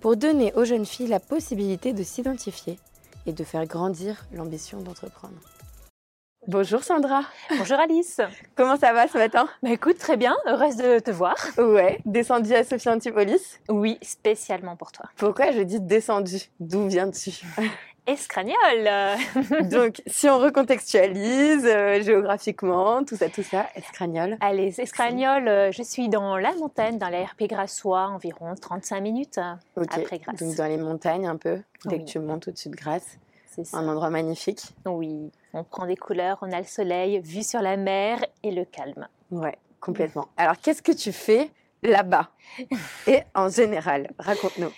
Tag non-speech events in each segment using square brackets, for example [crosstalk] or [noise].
pour donner aux jeunes filles la possibilité de s'identifier et de faire grandir l'ambition d'entreprendre. Bonjour Sandra. Bonjour Alice. [laughs] Comment ça va ce matin? Bah écoute, très bien, heureuse de te voir. Ouais, descendu à Sophie Antipolis Oui, spécialement pour toi. Pourquoi je dis descendu? D'où viens-tu? [laughs] Escragnole [laughs] Donc, si on recontextualise euh, géographiquement, tout ça, tout ça, Escragnole. Allez, Escragnole, euh, je suis dans la montagne, dans la RP Grassois, environ 35 minutes Ok, après Grasse. donc dans les montagnes un peu, dès Oui. que tu montes au-dessus de Grasse. C'est ça. Un endroit magnifique. Oui, on prend des couleurs, on a le soleil, vue sur la mer et le calme. Ouais, complètement. Alors, qu'est-ce que tu fais là-bas? [laughs] Et en général, raconte-nous.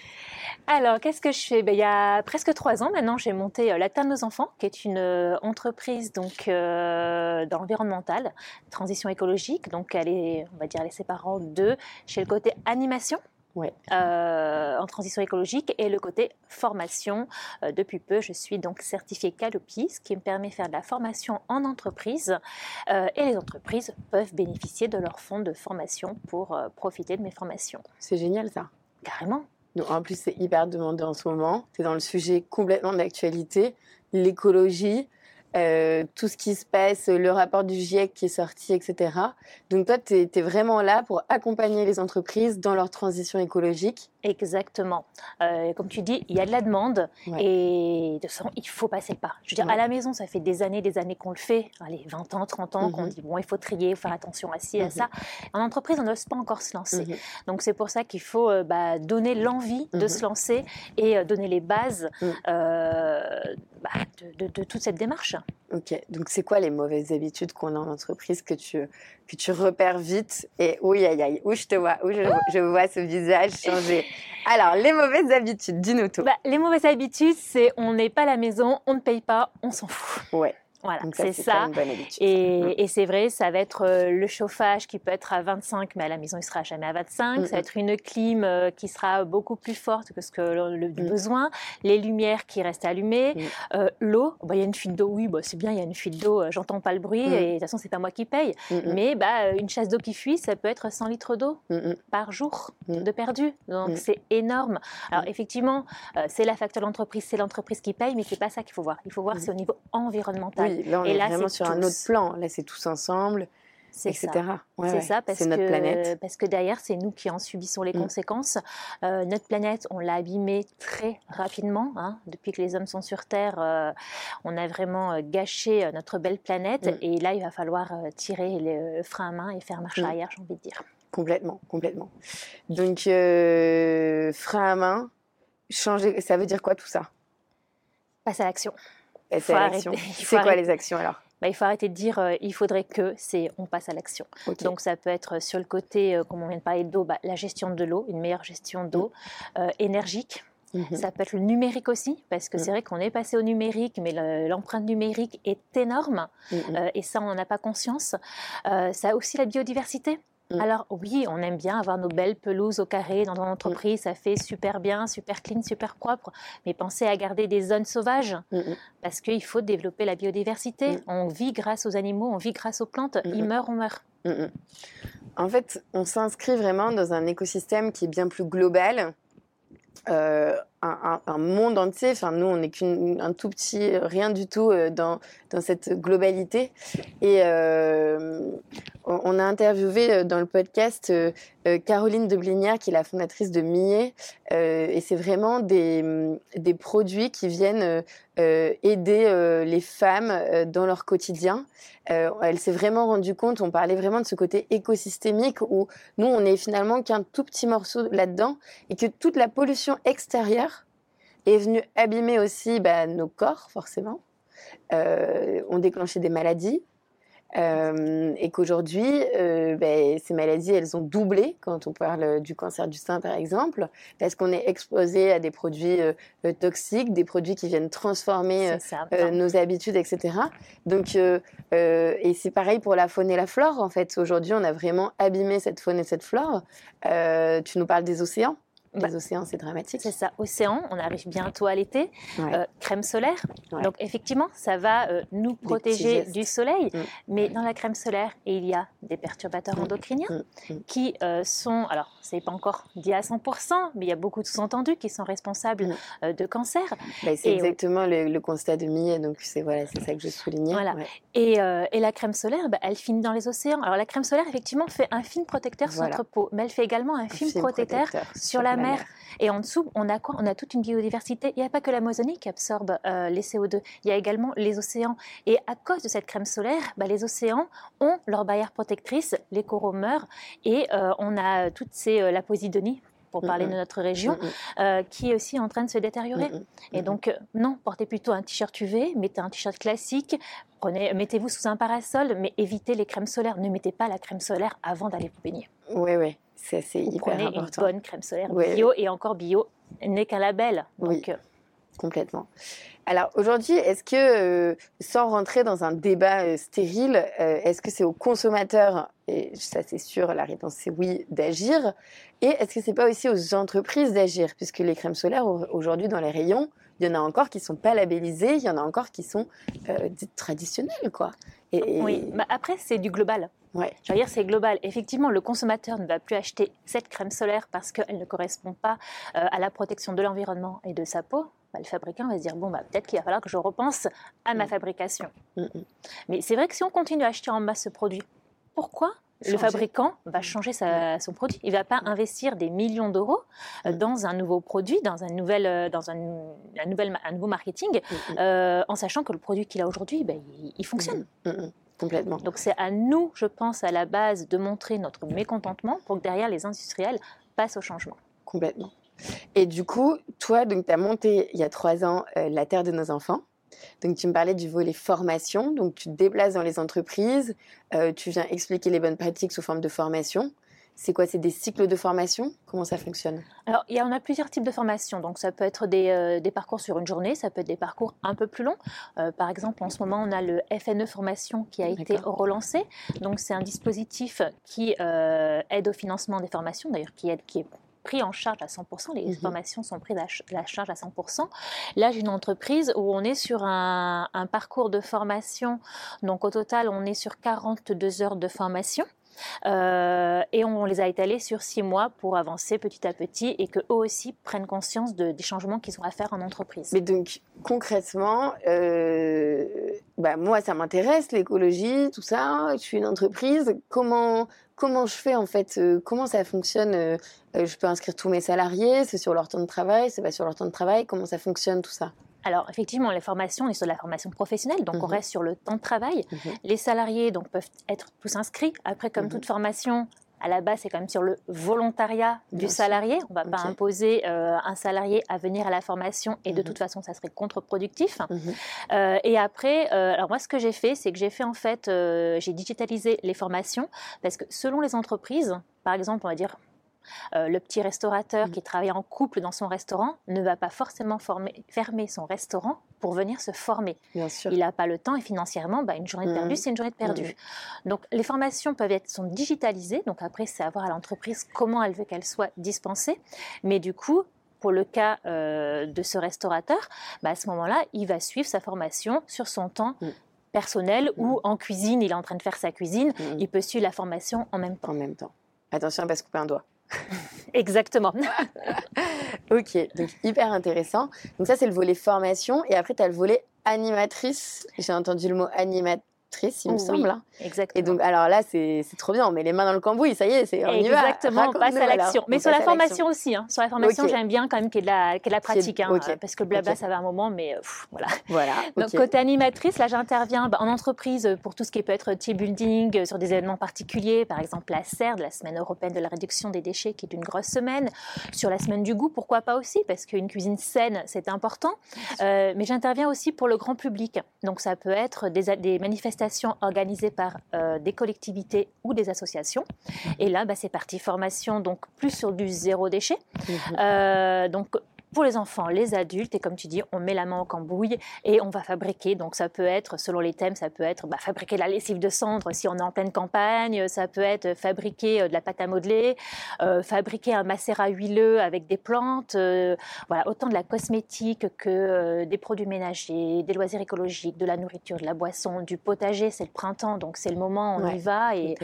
Alors, qu'est-ce que je fais? Ben, Il y a presque trois ans maintenant, j'ai monté euh, La Terre de nos enfants, qui est une euh, entreprise donc, euh, dans l'environnemental, transition écologique. Donc, elle est, on va dire, les séparant de chez le côté animation. Ouais. euh, en transition écologique et le côté formation. Euh, depuis peu, je suis donc certifiée Calopi, ce qui me permet de faire de la formation en entreprise euh, et les entreprises peuvent bénéficier de leur fonds de formation pour profiter de mes formations. C'est génial ça. Carrément. En plus, c'est hyper demandé en ce moment. Es dans le sujet complètement d'actualité, l'écologie, euh, tout ce qui se passe, le rapport du GIEC qui est sorti, etc. Donc toi, tu es, vraiment là pour accompagner les entreprises dans leur transition écologique. Exactement. Euh, comme tu dis, il y a de la demande Ouais. et de toute façon, il faut passer le pas. Je veux dire, Ouais. à la maison, ça fait des années, des années qu'on le fait. Allez, 20 ans, 30 ans, qu'on Mhm. dit, bon, il faut trier, faire attention à ci, à Mhm. ça. En entreprise, on n'ose pas encore se lancer. Mhm. Donc, c'est pour ça qu'il faut euh, bah, donner l'envie de Mhm. se lancer et euh, donner les bases Mhm. euh, bah, de, de- de toute cette démarche. Ok, donc c'est quoi les mauvaises habitudes qu'on a en entreprise que tu, que tu repères vite Et oui, aïe, aïe, où je te vois, où je, je vois ce visage changer? Alors, les mauvaises habitudes, dis-nous tout. Bah, les mauvaises habitudes, c'est on n'est pas à la maison, on ne paye pas, on s'en fout. ouais, Voilà, c'est ça. pas une bonne habitude. Et, et c'est vrai, ça va être euh, le chauffage qui peut être à 25, mais à la maison, il sera jamais à 25. Mhm. Ça va être une clim euh, qui sera beaucoup plus forte que ce que le, le Mhm. besoin. Les lumières qui restent allumées. Mhm. Euh, L'eau, bah, il y a une fuite d'eau, oui, bah, c'est bien, il y a une fuite d'eau, j'entends pas le bruit, et de toute façon, c'est pas moi qui paye. Mais bah, une chasse d'eau qui fuit, ça peut être 100 litres d'eau par jour de perdu. Donc c'est énorme. Alors effectivement, euh, c'est la facture de l'entreprise, c'est l'entreprise qui paye, mais c'est pas ça qu'il faut voir. Il faut voir c'est au niveau environnemental. Oui, là, on Et est là, vraiment sur un autre plan. Là, c'est tous ensemble, C'est etc. ça. Ouais, c'est ouais. ça, parce notre que, planète. parce que derrière, c'est nous qui en subissons les Mm. conséquences. Euh, notre planète, on l'a abîmée très rapidement. hein. Depuis que les hommes sont sur Terre, euh, on a vraiment euh, gâché notre belle planète. Mm. Et là, il va falloir tirer le, frein à main et faire marche Mm. arrière, j'ai envie de dire. Complètement, complètement. Donc, euh, frein à main, changer, ça veut dire quoi tout ça? Passe à l'action. Passer à l'action. [laughs] C'est quoi les actions alors? Bah, il faut arrêter de dire euh, il faudrait que, c'est on passe à l'action. Donc ça peut être sur le côté, euh, comme on vient de parler d'eau, bah, la gestion de l'eau, une meilleure gestion d'eau, euh, énergique. Mhm. Ça peut être le numérique aussi, parce que Mm. c'est vrai qu'on est passé au numérique, mais le- l'empreinte numérique est énorme, Mhm. euh, et ça, on n'en a pas conscience. Ça a aussi la biodiversité. Mm. Alors oui, on aime bien avoir nos belles pelouses au carré dans notre entreprise, ça fait super bien, super clean, super propre, mais pensez à garder des zones sauvages, Mhm. parce qu'il faut développer la biodiversité. Mm. On vit grâce aux animaux, on vit grâce aux plantes, Mm, ils mm. meurent, on meurt. En fait, on s'inscrit vraiment dans un écosystème qui est bien plus global, euh, un, monde entier. Enfin, nous, on n'est qu'un tout petit, rien du tout euh, dans, cette globalité. Et euh, on, a interviewé euh, dans le podcast euh, Caroline de Blinière, qui est la fondatrice de Millet. Euh, et c'est vraiment des, des produits qui viennent euh, aider les femmes dans leur quotidien. Elle s'est vraiment rendue compte, on parlait vraiment de ce côté écosystémique où nous, on est finalement qu'un tout petit morceau là-dedans et que toute la pollution extérieure est venue abîmer aussi bah, nos corps, forcément. Euh, ont déclenché des maladies, Euh, et qu'aujourd'hui, euh, ben, ces maladies, elles ont doublé quand on parle du cancer du sein, par exemple, parce qu'on est exposé à des produits toxiques, des produits qui viennent transformer nos habitudes, etc. Donc, et c'est pareil pour la faune et la flore, en fait. Aujourd'hui, on a vraiment abîmé cette faune et cette flore. tu nous parles des océans. Les bah, océans, c'est dramatique. C'est ça, océan, on arrive bientôt à l'été. Euh, crème solaire. Donc effectivement, ça va euh, nous protéger du soleil. Mm. Mais dans la crème solaire, il y a des perturbateurs mm. endocriniens mm. qui euh, sont, alors c'est pas encore dit à 100%, mais il y a beaucoup de sous-entendus qui sont responsables de cancer. Bah, c'est exactement le, constat de Millet, donc c'est voilà, ça que je soulignais. Voilà. Et, et, la crème solaire, bah, elle finit dans les océans. Alors la crème solaire, effectivement, fait un film protecteur sur notre peau, mais elle fait également un, film, protecteur, sur la mer. Et en dessous, on a quoi? On a toute une biodiversité. Il n'y a pas que l'Amazonie qui absorbe euh, les CO2, il y a également les océans. Et à cause de cette crème solaire, bah, les océans ont leur barrière protectrice, les coraux meurent, et euh, on a toute ces, euh, la posidonie pour parler de notre région, qui est aussi en train de se détériorer. Et donc, non, portez plutôt un t-shirt UV, mettez un t-shirt classique, prenez, mettez-vous sous un parasol, mais évitez les crèmes solaires. Ne mettez pas la crème solaire avant d'aller vous baigner. Oui, oui. C'est hyper prenez une bonne crème solaire bio et encore bio n'est qu'un label. Donc, oui, euh, complètement. Alors aujourd'hui, est-ce que, euh, sans rentrer dans un débat euh, stérile, est-ce que c'est aux consommateurs, et ça c'est sûr, la réponse c'est oui, d'agir, et est-ce que c'est pas aussi aux entreprises d'agir, puisque les crèmes solaires aujourd'hui dans les rayons, il y en a encore qui sont pas labellisées, il y en a encore qui sont traditionnelles, quoi. Et, oui, mais après c'est du global. Ouais. Je veux dire, c'est global. Effectivement, le consommateur ne va plus acheter cette crème solaire parce qu'elle ne correspond pas euh, à la protection de l'environnement et de sa peau. Bah, le fabricant va se dire bon, bah, peut-être qu'il va falloir que je repense à ma mm. fabrication. Mm, mm. Mais c'est vrai que si on continue à acheter en masse ce produit, pourquoi le fabricant va changer son produit? Il ne va pas investir des millions d'euros euh, dans un nouveau produit, dans, un, nouvel, euh, dans un, un nouveau marketing, en sachant que le produit qu'il a aujourd'hui, ben, il, fonctionne. Complètement. Donc c'est à nous, je pense, à la base, de montrer notre mécontentement pour que derrière les industriels passent au changement. Complètement. Et du coup, toi, tu as monté il y a trois ans euh, la Terre de nos enfants. Donc tu me parlais du volet formation. Donc tu te déplaces dans les entreprises, euh, tu viens expliquer les bonnes pratiques sous forme de formation. C'est quoi? C'est des cycles de formation? Comment ça fonctionne? Alors, il y on a plusieurs types de formation. Donc, ça peut être des, euh, des, parcours sur une journée, ça peut être des parcours un peu plus longs. Euh, par exemple, en ce moment, on a le FNE Formation qui a été relancé. Donc, c'est un dispositif qui euh, aide au financement des formations, d'ailleurs, qui, aide, qui est pris en charge à 100%, les mhm. formations sont prises à la charge à 100%. Là, j'ai une entreprise où on est sur un, un, parcours de formation, donc au total, on est sur 42 heures de formation. Euh, et on les a étalés sur six mois pour avancer petit à petit et que eux aussi prennent conscience de, des changements qu'ils ont à faire en entreprise. Mais donc concrètement, euh, bah moi ça m'intéresse l'écologie, tout ça. Je suis une entreprise. Comment comment je fais en fait euh, Comment ça fonctionne Je peux inscrire tous mes salariés C'est sur leur temps de travail C'est pas sur leur temps de travail Comment ça fonctionne tout ça? Alors, effectivement, les formations, on est sur la formation professionnelle, donc on mhm. reste sur le temps de travail. Mhm. Les salariés donc, peuvent être tous inscrits. Après, comme mhm. toute formation, à la base, c'est quand même sur le volontariat du salarié. On ne va pas imposer euh, un salarié à venir à la formation et de toute façon, ça serait contre-productif. Euh, et après, euh, alors moi, ce que j'ai fait, c'est que j'ai fait en fait, j'ai digitalisé les formations parce que selon les entreprises, par exemple, on va dire euh, le petit restaurateur mm. qui travaille en couple dans son restaurant ne va pas forcément fermer son restaurant pour venir se former. Il n'a pas le temps et financièrement, bah, une journée de perdue, mm. c'est une journée de perdue. Mm. Donc les formations peuvent être sont digitalisées, donc après c'est à voir à l'entreprise comment elle veut qu'elles soient dispensées. Mais du coup, pour le cas euh, de ce restaurateur, bah, à ce moment-là, il va suivre sa formation sur son temps personnel ou en cuisine, il est en train de faire sa cuisine, il peut suivre la formation en même temps. En même temps. Attention, à ne pas se couper un doigt. Exactement. [laughs] ok, donc hyper intéressant. Donc ça, c'est le volet formation. Et après, tu as le volet animatrice. J'ai entendu le mot animatrice il me semble. Hein. Exactement. Et donc, alors là, c'est trop bien. On met les mains dans le cambouis, ça y est, c'est on y va. Exactement, on passe à l'action. Mais sur la formation aussi. Hein. Sur la formation, j'aime bien quand même qu'il y ait de la, de la pratique. Hein, parce que le blabla, ça va un moment, mais euh, voilà. voilà [laughs] donc, côté animatrice, là, j'interviens bah, en entreprise pour tout ce qui peut être team building, euh, sur des événements particuliers. Par exemple, la CERD, la Semaine européenne de la réduction des déchets, qui est une grosse semaine. Sur la semaine du goût, pourquoi pas aussi Parce qu'une cuisine saine, c'est important. Euh, mais j'interviens aussi pour le grand public. Donc, ça peut être des, des manifestations manifestations organisées par des collectivités ou des associations. Et là, bah, c'est parti formation, donc plus sur du zéro déchet. Mhm. donc pour les enfants, les adultes, et comme tu dis, on met la main au cambouis et on va fabriquer. Donc ça peut être, selon les thèmes, ça peut être bah, fabriquer de la lessive de cendre si on est en pleine campagne, ça peut être fabriquer euh, de la pâte à modeler, euh, fabriquer un macérat huileux avec des plantes, euh, voilà, autant de la cosmétique que des produits ménagers, des loisirs écologiques, de la nourriture, de la boisson, du potager. C'est le printemps, donc c'est le moment, on y va. Et,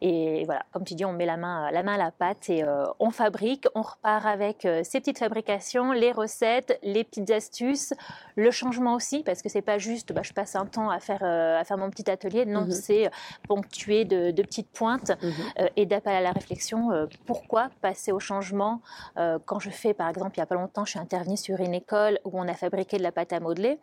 et voilà, comme tu dis, on met la main, la main à la pâte et on fabrique, on repart avec ces petites fabrications les recettes, les petites astuces, le changement aussi, parce que c'est pas juste bah, je passe un temps à faire, euh, à faire mon petit atelier. Non, mhm. c'est ponctué de, de, petites pointes mhm. euh, et d'appel à la réflexion. Euh, pourquoi passer au changement Quand je fais, par exemple, il y a pas longtemps, je suis intervenue sur une école où on a fabriqué de la pâte à modeler.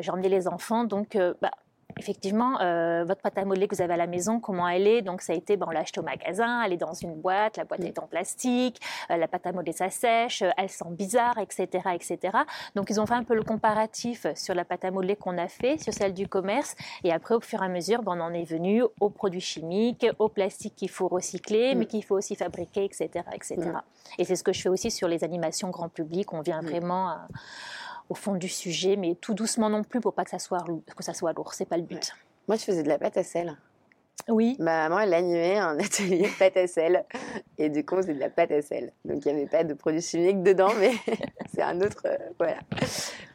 J'ai emmené les enfants, donc bah, effectivement, euh, votre pâte à modeler que vous avez à la maison, comment elle est? Donc, ça a été, bon, on l'a au magasin, elle est dans une boîte, la boîte mm. est en plastique, euh, la pâte à modeler, ça sèche, euh, elle sent bizarre, etc., etc. Donc, ils ont fait un peu le comparatif sur la pâte à modeler qu'on a fait, sur celle du commerce. Et après, au fur et à mesure, ben, on en est venu aux produits chimiques, au plastique qu'il faut recycler, mais mm. qu'il faut aussi fabriquer, etc., etc. Mm. Et c'est ce que je fais aussi sur les animations grand public. On vient vraiment à au fond du sujet, mais tout doucement non plus pour pas que ça soit, que ça soit lourd. C'est pas le but. Moi, je faisais de la pâte à sel. Oui. Ma maman, elle animait un [laughs] atelier de pâte à sel. Et du coup, c'est de la pâte à sel. Donc, il n'y avait pas de produits chimiques dedans, mais [laughs] c'est un autre. Euh, voilà.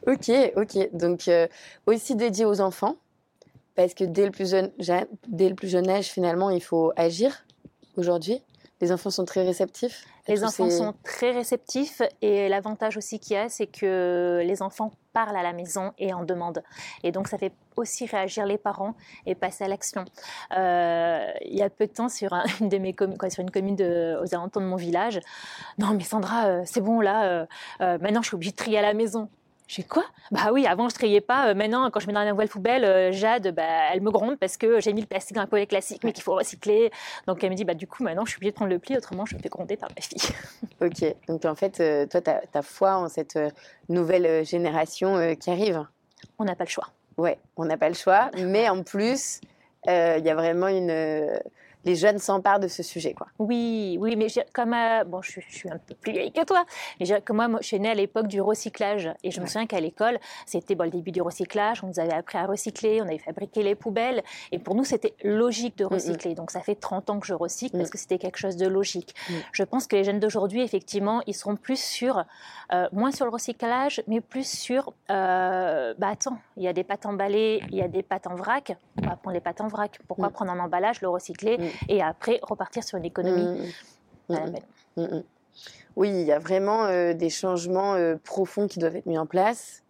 Ok, ok. Donc, euh, aussi dédié aux enfants. Parce que dès le, plus jeune, dès le plus jeune âge, finalement, il faut agir aujourd'hui. Les enfants sont très réceptifs? Les enfants sont très réceptifs et l'avantage aussi qu'il y a, c'est que les enfants parlent à la maison et en demandent. Et donc, ça fait aussi réagir les parents et passer à l'action. Euh, il y a peu de temps, sur, une, de mes quoi, sur une commune de, aux alentours de mon village, non mais Sandra, euh, c'est bon là, euh, maintenant je suis obligée de trier à la maison. J'ai quoi? Bah oui, avant je triais pas. Euh, maintenant, quand je mets dans la nouvelle poubelle, euh, Jade, bah, elle me gronde parce que j'ai mis le plastique dans la poubelle classique, mais qu'il faut recycler. Donc elle me dit, bah du coup, maintenant je suis obligée de prendre le pli, autrement je me fais gronder par ma fille. [laughs] Ok, donc en fait, euh, toi, tu as, foi en cette nouvelle génération qui arrive? On n'a pas le choix. Ouais, on n'a pas le choix, mais en plus, il y a vraiment une les jeunes s'emparent de ce sujet. Quoi. Oui, oui, mais comme euh, bon, je, suis un peu plus vieille que toi, mais comme moi, moi, je suis née à l'époque du recyclage et je me souviens qu'à l'école, c'était bon, le début du recyclage, on nous avait appris à recycler, on avait fabriqué les poubelles et pour nous, c'était logique de recycler. Donc ça fait 30 ans que je recycle parce que c'était quelque chose de logique. Je pense que les jeunes d'aujourd'hui, effectivement, ils seront plus sur, euh, moins sur le recyclage, mais plus sur, euh, bah attends, il y a des pâtes emballées, il y a des pâtes en vrac, on va prendre les pâtes en vrac. Pourquoi prendre un emballage, le recycler et après repartir sur une économie mmh, mmh, mmh, Oui, il y a vraiment euh, des changements euh, profonds qui doivent être mis en place.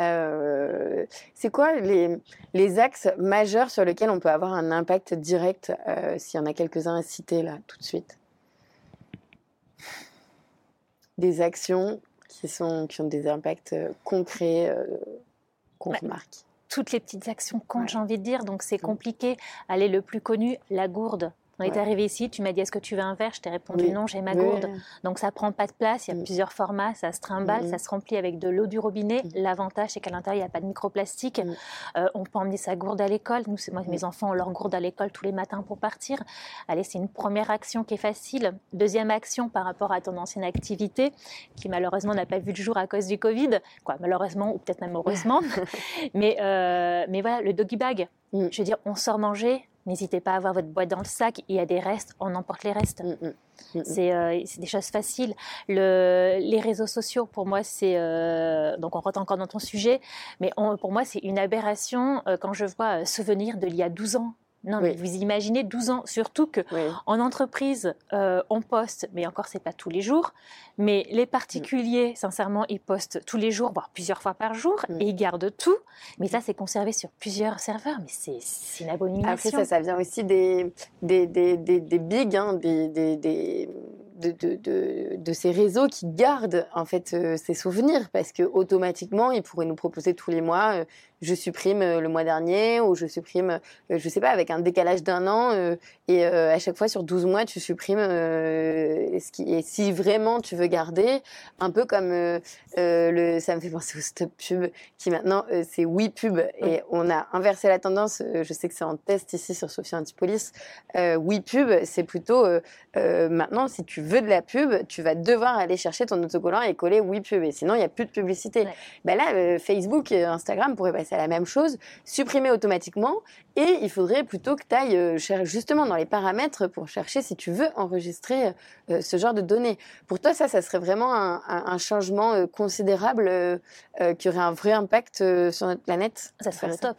Euh, c'est quoi les, les, axes majeurs sur lesquels on peut avoir un impact direct, s'il y en a quelques-uns à citer là tout de suite? Des actions qui, sont, qui ont des impacts concrets qu'on remarque toutes les petites actions comptent, j'ai envie de dire. Donc c'est compliqué. Allez, le plus connu, la gourde. On est arrivé ici, tu m'as dit est-ce que tu veux un verre? Je t'ai répondu non, j'ai ma gourde. Donc ça prend pas de place, il y a mm. plusieurs formats, ça se trimballe, mm. ça se remplit avec de l'eau du robinet. Mm. L'avantage c'est qu'à l'intérieur il n'y a pas de microplastique. Euh, on peut emmener sa gourde à l'école. Nous, moi, mes enfants ont leur gourde à l'école tous les matins pour partir. Allez, c'est une première action qui est facile. Deuxième action par rapport à ton ancienne activité, qui malheureusement n'a pas vu le jour à cause du Covid. Quoi, malheureusement ou peut-être même heureusement. [laughs] mais, euh, mais voilà, le doggy bag. Je veux dire, on sort manger, N'hésitez pas à avoir votre boîte dans le sac. Il y a des restes, on emporte les restes. Mm, mm. Mm, euh, c'est des choses faciles. Le, les réseaux sociaux, pour moi, c'est euh, donc on rentre encore dans ton sujet, mais pour moi, c'est une aberration euh, quand je vois souvenir de l'il y a 12 ans non, mais vous imaginez 12 ans, surtout que en entreprise, euh, on poste, mais encore c'est pas tous les jours, mais les particuliers, mm. sincèrement, ils postent tous les jours, voire plusieurs fois par jour, mm. et ils gardent tout. Mais ça, c'est conservé sur plusieurs serveurs, mais c'est une abomination. Après ça, ça vient aussi des des, des, des, des bigs, hein, des, des de, de, de, ces réseaux qui gardent en fait ces souvenirs parce que automatiquement ils pourraient nous proposer tous les mois je supprime euh, le mois dernier ou je supprime, euh, je sais pas, avec un décalage d'un an euh, et à chaque fois sur 12 mois tu supprimes ce qui et si vraiment tu veux garder, un peu comme le, ça me fait penser au stop pub qui maintenant c'est oui pub et on a inversé la tendance. je sais que c'est en test ici sur Sophie Antipolis. oui pub, c'est plutôt maintenant si tu veux de la pub, tu vas devoir aller chercher ton autocollant et coller oui pub et sinon il y a plus de publicité. Ben là, Facebook, Instagram pourraient passer la même chose, supprimer automatiquement. Et il faudrait plutôt que tu ailles euh, justement dans les paramètres pour chercher si tu veux enregistrer euh, ce genre de données. Pour toi, ça, ça serait vraiment un, changement euh, considérable qui aurait un vrai impact sur notre planète? Ça serait le top.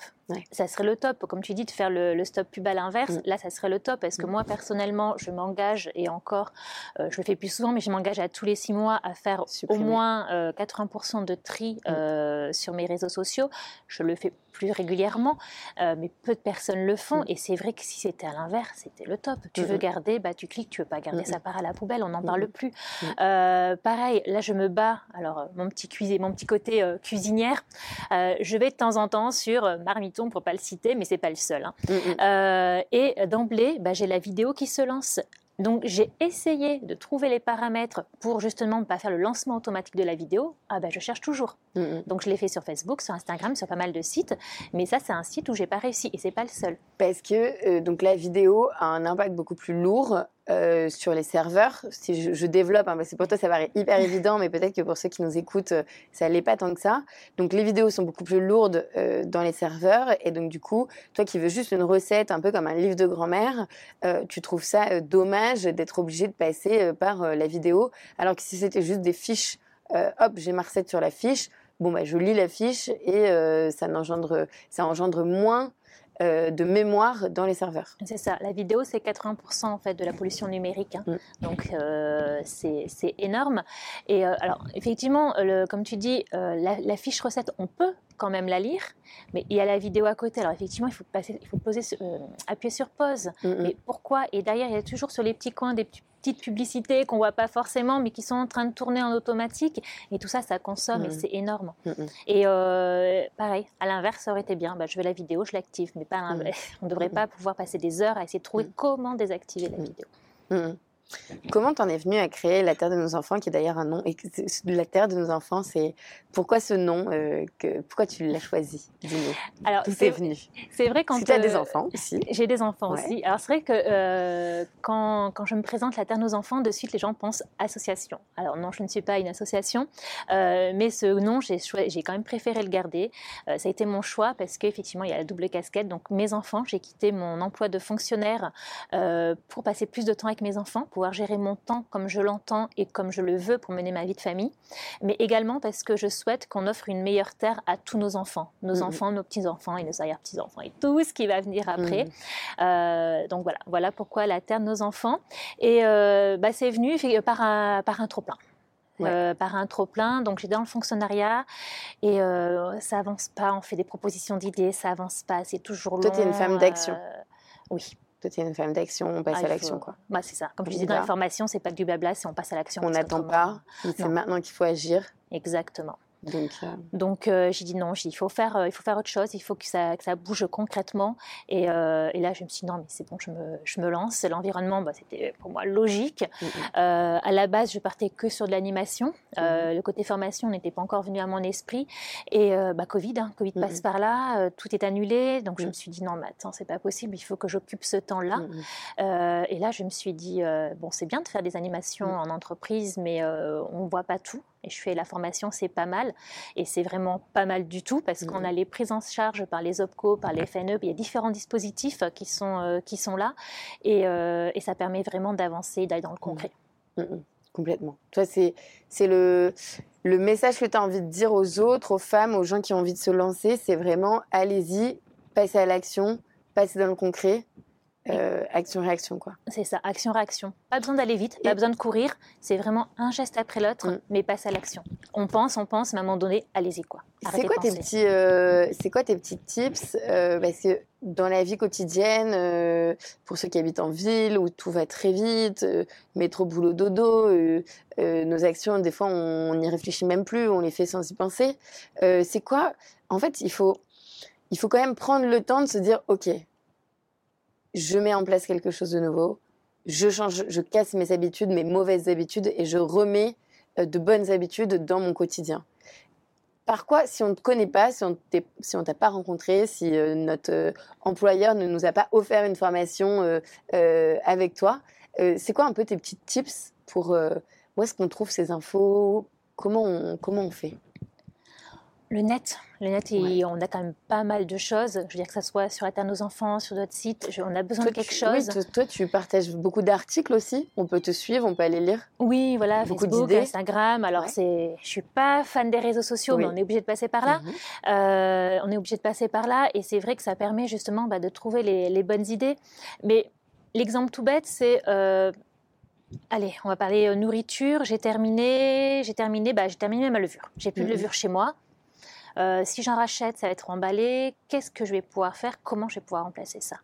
Ça serait le top, comme tu dis, de faire le, stop pub à l'inverse. Mm. Là, ça serait le top parce que mm. moi, personnellement, je m'engage, et encore, je le fais plus souvent, mais je m'engage à tous les six mois à faire au moins 80% de tri mm. sur mes réseaux sociaux. Je le fais plus régulièrement, euh, mais peu de personnes le font. Et c'est vrai que si c'était à l'inverse, c'était le top. Tu veux garder, bah, tu cliques, tu veux pas garder, ça part à la poubelle, on n'en parle plus. Euh, pareil, là je me bats, alors euh, mon petit, cuisine, mon petit côté cuisinière, je vais de temps en temps sur Marmiton pour pas le citer, mais c'est pas le seul. Hein. et d'emblée, bah, j'ai la vidéo qui se lance donc j'ai essayé de trouver les paramètres pour justement ne pas faire le lancement automatique de la vidéo. Ah ben je cherche toujours. Mm, mm. Donc je l'ai fait sur Facebook, sur Instagram, sur pas mal de sites. Mais ça c'est un site où j'ai pas réussi et c'est pas le seul. Parce que euh, donc la vidéo a un impact beaucoup plus lourd euh, sur les serveurs. Si je, développe, hein, parce que pour toi ça paraît hyper évident, mais peut-être que pour ceux qui nous écoutent, euh, ça l'est pas tant que ça. Donc les vidéos sont beaucoup plus lourdes euh, dans les serveurs, et donc du coup, toi qui veux juste une recette, un peu comme un livre de grand-mère, tu trouves ça dommage d'être obligé de passer par la vidéo, alors que si c'était juste des fiches, hop, j'ai ma recette sur la fiche, bon bah je lis la fiche et ça engendre, ça engendre moins euh, de mémoire dans les serveurs. C'est ça. La vidéo, c'est 80% en fait de la pollution numérique. Hein. Mm. Donc euh, c'est énorme. Et euh, alors effectivement, comme tu dis, la, fiche recette, on peut quand même la lire, mais il y a la vidéo à côté. Alors effectivement, il faut, passer, il faut poser, appuyer sur pause. Mm, mm. Mais pourquoi? Et derrière, il y a toujours sur les petits coins des petites publicités qu'on voit pas forcément, mais qui sont en train de tourner en automatique. Et tout ça, ça consomme et mm. c'est énorme. Mm. Et euh, pareil, à l'inverse, ça aurait été bien. Bah, je veux la vidéo, je l'active, mais pas [laughs] on ne devrait pas pouvoir passer des heures à essayer de trouver comment désactiver la vidéo. Comment t'en es venu à créer La Terre de nos enfants, qui est d'ailleurs un nom et La Terre de nos enfants, c'est pourquoi ce nom euh, que, Pourquoi tu l'as choisi? Alors, c'est venu C'est vrai quand tu as des euh, enfants aussi. J'ai des enfants aussi. Alors c'est vrai que euh, quand, quand, je me présente La Terre de nos enfants, de suite les gens pensent association. Alors non, je ne suis pas une association, mais ce nom j'ai j'ai quand même préféré le garder. ça a été mon choix parce qu'effectivement il y a la double casquette. Donc mes enfants, j'ai quitté mon emploi de fonctionnaire pour passer plus de temps avec mes enfants pouvoir gérer mon temps comme je l'entends et comme je le veux pour mener ma vie de famille, mais également parce que je souhaite qu'on offre une meilleure terre à tous nos enfants, nos mmh. enfants, nos petits-enfants et nos arrière-petits-enfants et tout ce qui va venir après. Mmh. Euh, donc voilà, voilà pourquoi la terre de nos enfants. Et euh, bah, c'est venu par un, par un trop-plein. Euh, par un trop plein. Donc j'étais dans le fonctionnariat et ça avance pas. On fait des propositions d'idées, ça avance pas. C'est toujours long. Toi, tu es une femme d'action. oui tu es une femme d'action, on passe ah, à l'action. quoi. Bah, c'est ça. Comme je disais dans la formation, c'est pas du blabla, c'est on passe à l'action. On n'attend pas, c'est maintenant qu'il faut agir. Exactement. Donc, euh, euh, j'ai dit non, il faut faire, euh, il faut faire autre chose, il faut que ça, que ça bouge concrètement. Et, et, là, je me suis dit non, mais c'est bon, je me, je me lance. L'environnement, bah, c'était pour moi logique. Mm, mm. à la base, je partais que sur de l'animation. Mm, le côté formation n'était pas encore venu à mon esprit. Et bah, Covid, hein, Covid passe par là, tout est annulé. Donc, je me suis dit non, mais attends, c'est pas possible, il faut que j'occupe ce temps-là. et là, je me suis dit bon, c'est bien de faire des animations en entreprise, mais on voit pas tout et je fais la formation, c'est pas mal. Et c'est vraiment pas mal du tout parce qu'on a les prises en charge par les OPCO, par les FNE, il y a différents dispositifs qui sont, euh, qui sont là et, euh, et, ça permet vraiment d'avancer, d'aller dans le concret. Mmh. Mmh, mmh. Complètement. Toi, c'est le, le message que tu as envie de dire aux autres, aux femmes, aux gens qui ont envie de se lancer, c'est vraiment allez-y, passez à l'action, passez dans le concret, euh, action-réaction, quoi. C'est ça, action-réaction. Pas besoin d'aller vite, pas besoin de courir. C'est vraiment un geste après l'autre, Mm. mais passe à l'action. On pense, on pense, mais à un moment donné, allez-y, quoi. C'est quoi, tes petits, euh, c'est quoi tes petits tips euh, Parce que dans la vie quotidienne, euh, pour ceux qui habitent en ville où tout va très vite, métro, boulot, dodo, nos actions, des fois, on n'y réfléchit même plus, on les fait sans y penser. C'est quoi? En fait, il faut, il faut quand même prendre le temps de se dire, ok, je mets en place quelque chose de nouveau, je change, je casse mes habitudes, mes mauvaises habitudes, et je remets euh, de bonnes habitudes dans mon quotidien. Par quoi, si on ne te connaît pas, si on on t'a pas rencontré, si euh, notre euh, employeur ne nous a pas offert une formation avec toi, c'est quoi un peu tes petits tips pour où est-ce qu'on trouve ces infos? Comment comment on fait? Le net, le net, on a quand même pas mal de choses. Je veux dire que ça soit sur de nos enfants, sur d'autres sites, je- on a besoin Toi, de quelque tu- chose. oui, toi, tu partages beaucoup d'articles aussi. On peut te suivre, on peut aller lire. Oui, voilà, Beaucoup Facebook. Instagram. Alors, Ouais. c'est, je suis pas fan des réseaux sociaux, mais on est obligé de passer par là. Mhm. Euh, on est obligé de passer par là, et c'est vrai que ça permet justement bah, de trouver les, les bonnes idées. Mais l'exemple tout bête, c'est euh, Allez, on va parler euh, nourriture. J'ai terminé, j'ai terminé, bah, j'ai terminé ma levure. J'ai plus de Mhm. levure chez moi. Euh, si j'en rachète, ça va être emballé. Qu'est-ce que je vais pouvoir faire? Comment je vais pouvoir remplacer ça?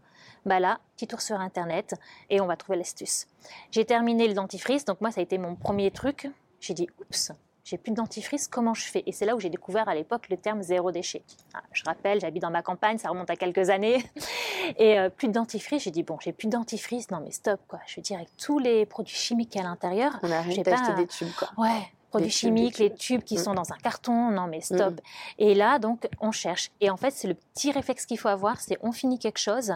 Bah là, petit tour sur internet et on va trouver l'astuce. J'ai terminé le dentifrice, donc moi ça a été mon premier truc. J'ai dit oups, j'ai plus de dentifrice, comment je fais? Et c'est là où j'ai découvert à l'époque le terme zéro déchet. Ah, je rappelle, j'habite dans ma campagne, ça remonte à quelques années. [laughs] Et euh, plus de dentifrice, j'ai dit bon, j'ai plus de dentifrice, non mais stop quoi. Je veux dire avec tous les produits chimiques à l'intérieur, On pas- des tubes, quoi. Ouais, produits Les tubes, les chimiques, les tubes. qui Mm. sont dans un carton, non mais stop. Et là, donc, on cherche. Et en fait, c'est le petit réflexe qu'il faut avoir, c'est on finit quelque chose,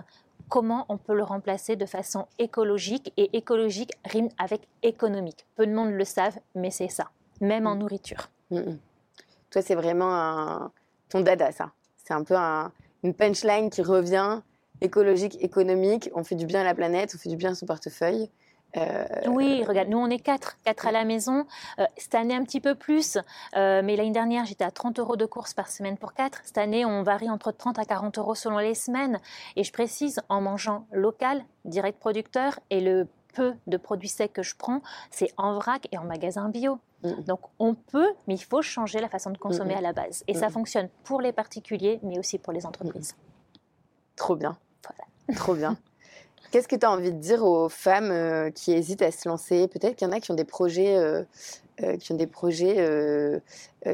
comment on peut le remplacer de façon écologique Et écologique rime avec économique. Peu de monde le savent, mais c'est ça, même en Mm. nourriture. Toi, c'est vraiment un... ton dada, ça. C'est un peu un- une punchline qui revient écologique, économique. On fait du bien à la planète, on fait du bien à son portefeuille. Euh, Oui, regarde, nous on est quatre, quatre à la maison. Euh, cette année un petit peu plus, euh, mais l'année dernière j'étais à 30 euros de courses par semaine pour quatre. Cette année on varie entre 30 à 40 euros selon les semaines. Et je précise, en mangeant local, direct producteur, et le peu de produits secs que je prends, c'est en vrac et en magasin bio. Donc on peut, mais il faut changer la façon de consommer à la base. Et ça fonctionne pour les particuliers, mais aussi pour les entreprises. Trop bien. Trop bien. [laughs] Qu'est-ce que tu as envie de dire aux femmes euh, qui hésitent à se lancer? Peut-être qu'il y en a qui ont des projets, euh, euh, qui ont des projets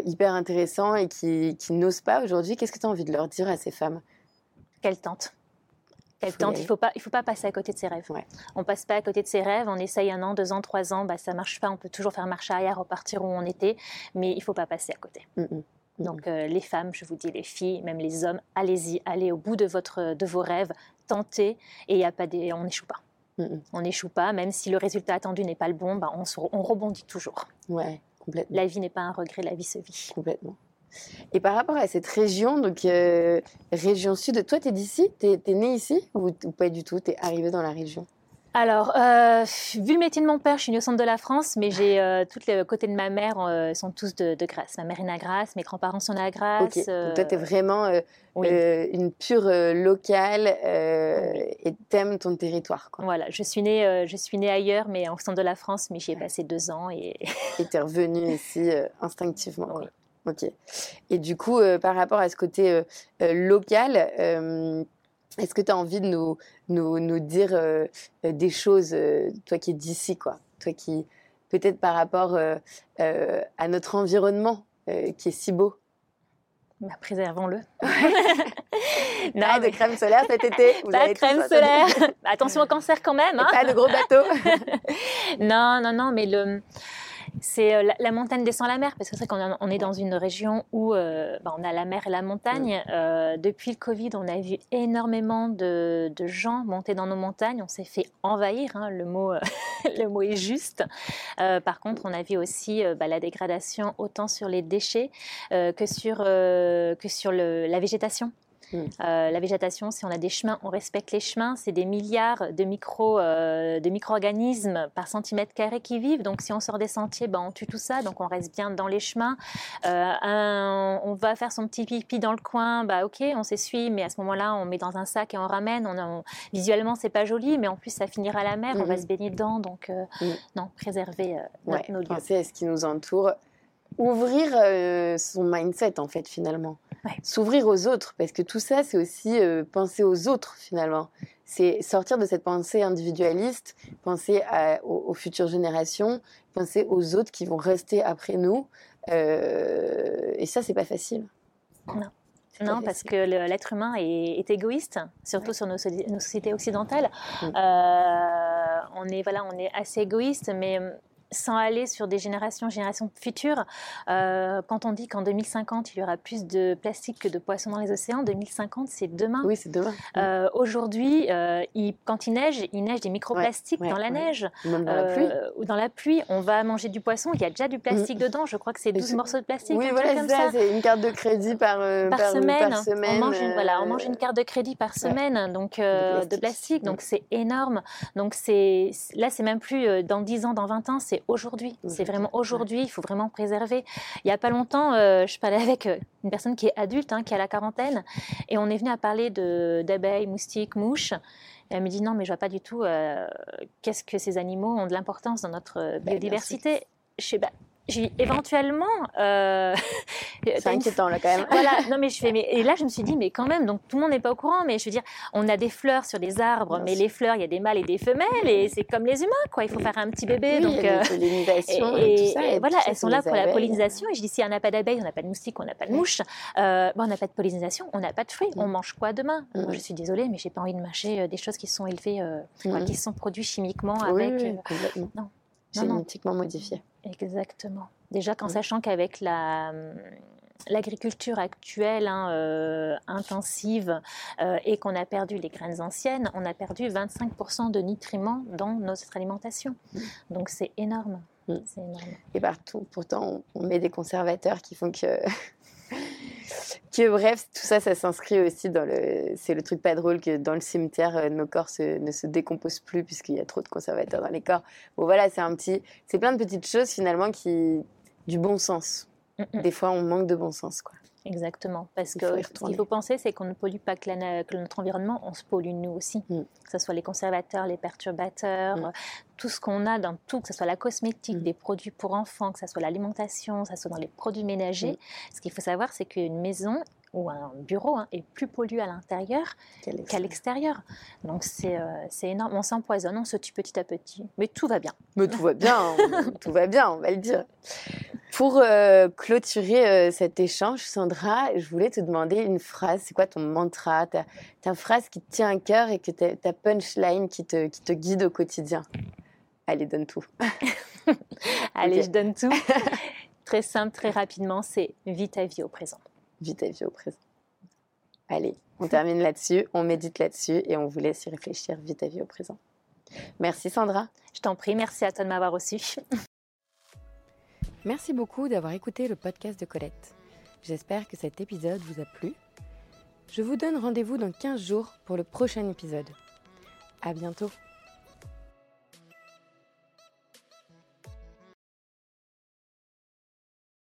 hyper intéressants et qui, qui n'osent pas aujourd'hui. Qu'est-ce que tu as envie de leur dire à ces femmes? Qu'elle tente. Qu'elle Faut y tente. aller. Il ne faut, pas- il faut pas passer à côté de ses rêves. Ouais. On passe pas à côté de ses rêves. On essaye un an, deux ans, trois ans. Bah, ça marche pas. On peut toujours faire marche arrière, repartir où on était. Mais il ne faut pas passer à côté. Mhm. Donc, euh, les femmes, je vous dis, les filles, même les hommes, allez-y. Allez au bout de, votre, de vos rêves. Tentez. Et y a pas des, on n'échoue pas. Mhm. On n'échoue pas. Même si le résultat attendu n'est pas le bon, bah, on, se- on rebondit toujours. Ouais, complètement. La vie n'est pas un regret. La vie se vit. Complètement. Et par rapport à cette région, donc euh, région sud, toi, tu es d'ici? Tu es, né ici? Ou, ou pas du tout? Tu es arrivé dans la région? Alors, euh, vu le métier de mon père, je suis née au centre de la France, mais j'ai euh, tous les côtés de ma mère euh, sont tous de, de Grasse. Ma mère est Grasse, mes grands-parents sont à Grasse. Ok. euh, Donc toi, tu es vraiment oui. une pure locale euh, et t'aimes ton territoire. Quoi. Voilà, je suis née, je suis née ailleurs, mais au centre de la France, mais j'y ai passé deux ans et [laughs] Et tu es revenue ici instinctivement. quoi. Oui. Ok. Et du coup, par rapport à ce côté local, est-ce que tu as envie de nous, nous, nous dire euh, euh, des choses, euh, toi qui es d'ici, quoi? Toi qui, peut-être par rapport euh, à notre environnement qui est si beau bah, préservons-le. [laughs] non, Pas de mais crème solaire cet été [laughs] vous pas de crème solaire. Attention au cancer quand même. Hein. pas de gros bateaux. [laughs] Non, non, non, mais le, c'est euh, la, la montagne descend la mer, parce que c'est vrai qu'on est- on est dans une région où euh, bah, on a la mer et la montagne. Euh, depuis le Covid, on a vu énormément de, de gens monter dans nos montagnes. On s'est fait envahir, hein, le, mot, euh, [laughs] le mot est juste. Par contre, on a vu aussi bah, la dégradation autant sur les déchets que sur, que sur le- la végétation. Mm. la végétation, si on a des chemins, on respecte les chemins. C'est des milliards de, micro, de micro-organismes par centimètre carré qui vivent. Donc si on sort des sentiers, ben, on tue tout ça. Donc on reste bien dans les chemins. on va faire son petit pipi dans le coin, bah ok, on s'essuie, mais à ce moment-là, on met dans un sac et on ramène. On, visuellement, c'est pas joli, mais en plus, ça finira à la mer, on va mm-hmm. se baigner dedans. Donc non, préserver nos lieux. Penser à ce qui nous entoure ouvrir euh, son mindset en fait finalement. S'ouvrir aux autres parce que tout ça c'est aussi euh, penser aux autres finalement. C'est sortir de cette pensée individualiste, penser aux, futures générations, penser aux autres qui vont rester après nous. Euh, et ça c'est pas facile. Non. Non, parce que l'être humain est, égoïste, surtout sur nos, sociétés occidentales. Mm. on est voilà, on est assez égoïste, mais sans aller sur des générations, générations futures. Euh, quand on dit qu'en 2050, il y aura plus de plastique que de poissons dans les océans, 2050, c'est demain. Oui, c'est demain. Euh, aujourd'hui, euh, quand il neige, il neige des microplastiques dans la neige. Même dans la pluie. Ou dans la pluie, on va manger du poisson, il y a déjà du plastique mm. dedans. Je crois que c'est 12 morceaux de plastique. Oui, voilà, c'est ça. C'est une carte de crédit par, par, semaine. On, mange une, voilà, on mange une carte de crédit par semaine donc, de plastique. Donc, c'est énorme. Donc, là, c'est même plus dans 10 ans, dans 20 ans, c'est aujourd'hui. C'est vraiment aujourd'hui, il faut vraiment préserver. Il n'y a pas longtemps, euh, je parlais avec euh, une personne qui est adulte, hein, qui a la quarantaine, et on est venu à parler d'abeilles, moustiques, mouches. Et elle me dit non, mais je vois pas du tout euh, qu'est-ce que ces animaux ont de l'importance dans notre ben, biodiversité. je sais, bah, éventuellement. Euh, [laughs] c'est inquiétant là quand même. [laughs] Voilà, non mais je [laughs] fais, mais, et là je me suis dit, mais quand même, donc tout le monde n'est pas au courant, mais je veux dire, on a des fleurs sur des arbres, mais les fleurs, il y a des mâles et des femelles, et c'est comme les humains, quoi, il faut faire un petit bébé. donc, il y a euh, pollinisation et, tout ça. Et, voilà, elles sont là pour la pollinisation, et je dis, si on n'a pas d'abeilles, on n'a pas de moustiques, on n'a pas de mouches, euh, bon, on n'a pas de pollinisation, on n'a pas de fruits, on mm. mange quoi demain? Je suis désolée, mais j'ai pas envie de mâcher des choses qui sont élevées, mm. qui sont produites chimiquement avec. non. Génétiquement modifiées. Exactement. Déjà qu'en sachant qu'avec la l'agriculture actuelle hein, euh, intensive euh, et qu'on a perdu les graines anciennes, on a perdu 25% de nutriments dans notre alimentation. Mm. Donc c'est énorme. Mm. énorme. Et partout, pourtant, on met des conservateurs qui font que que bref, tout ça, ça s'inscrit aussi dans le. C'est le truc pas drôle que dans le cimetière, euh, nos corps ne se décomposent plus puisqu'il y a trop de conservateurs dans les corps. Bon, voilà, c'est un petit. C'est plein de petites choses finalement qui. du bon sens. Des fois, on manque de bon sens, quoi. Exactement, parce que ce qu'il faut penser, c'est qu'on ne pollue pas que, notre environnement, on se pollue nous aussi. Mm. Que ce soit les conservateurs, les perturbateurs, mm. tout ce qu'on a dans tout, que ce soit la cosmétique, mm. des produits pour enfants, que ce soit l'alimentation, que ce soit dans les produits ménagers. Ce qu'il faut savoir, c'est qu'une maison ou un bureau hein, est plus pollué à l'intérieur qu'à l'extérieur. Donc c'est euh, énorme. On s'empoisonne, on se tue petit à petit, mais tout va bien. Mais tout va bien, [laughs] tout va bien, on va le dire. Pour euh, clôturer euh, cet échange, Sandra, je voulais te demander une phrase. C'est quoi ton mantra? Ta, ta, phrase qui te tient à cœur et que ta punchline qui te, qui te guide au quotidien? Allez, donne tout. [laughs] Allez, je donne tout. [laughs] très simple, très rapidement, c'est vis ta vie au présent. Vis ta vie au présent. Allez, on termine là-dessus, on médite là-dessus et on vous laisse y réfléchir. Vis ta vie au présent. Merci Sandra. Je t'en prie, merci à toi de m'avoir reçu. [laughs] Merci beaucoup d'avoir écouté le podcast de Colette. J'espère que cet épisode vous a plu. Je vous donne rendez-vous dans 15 jours pour le prochain épisode. À bientôt!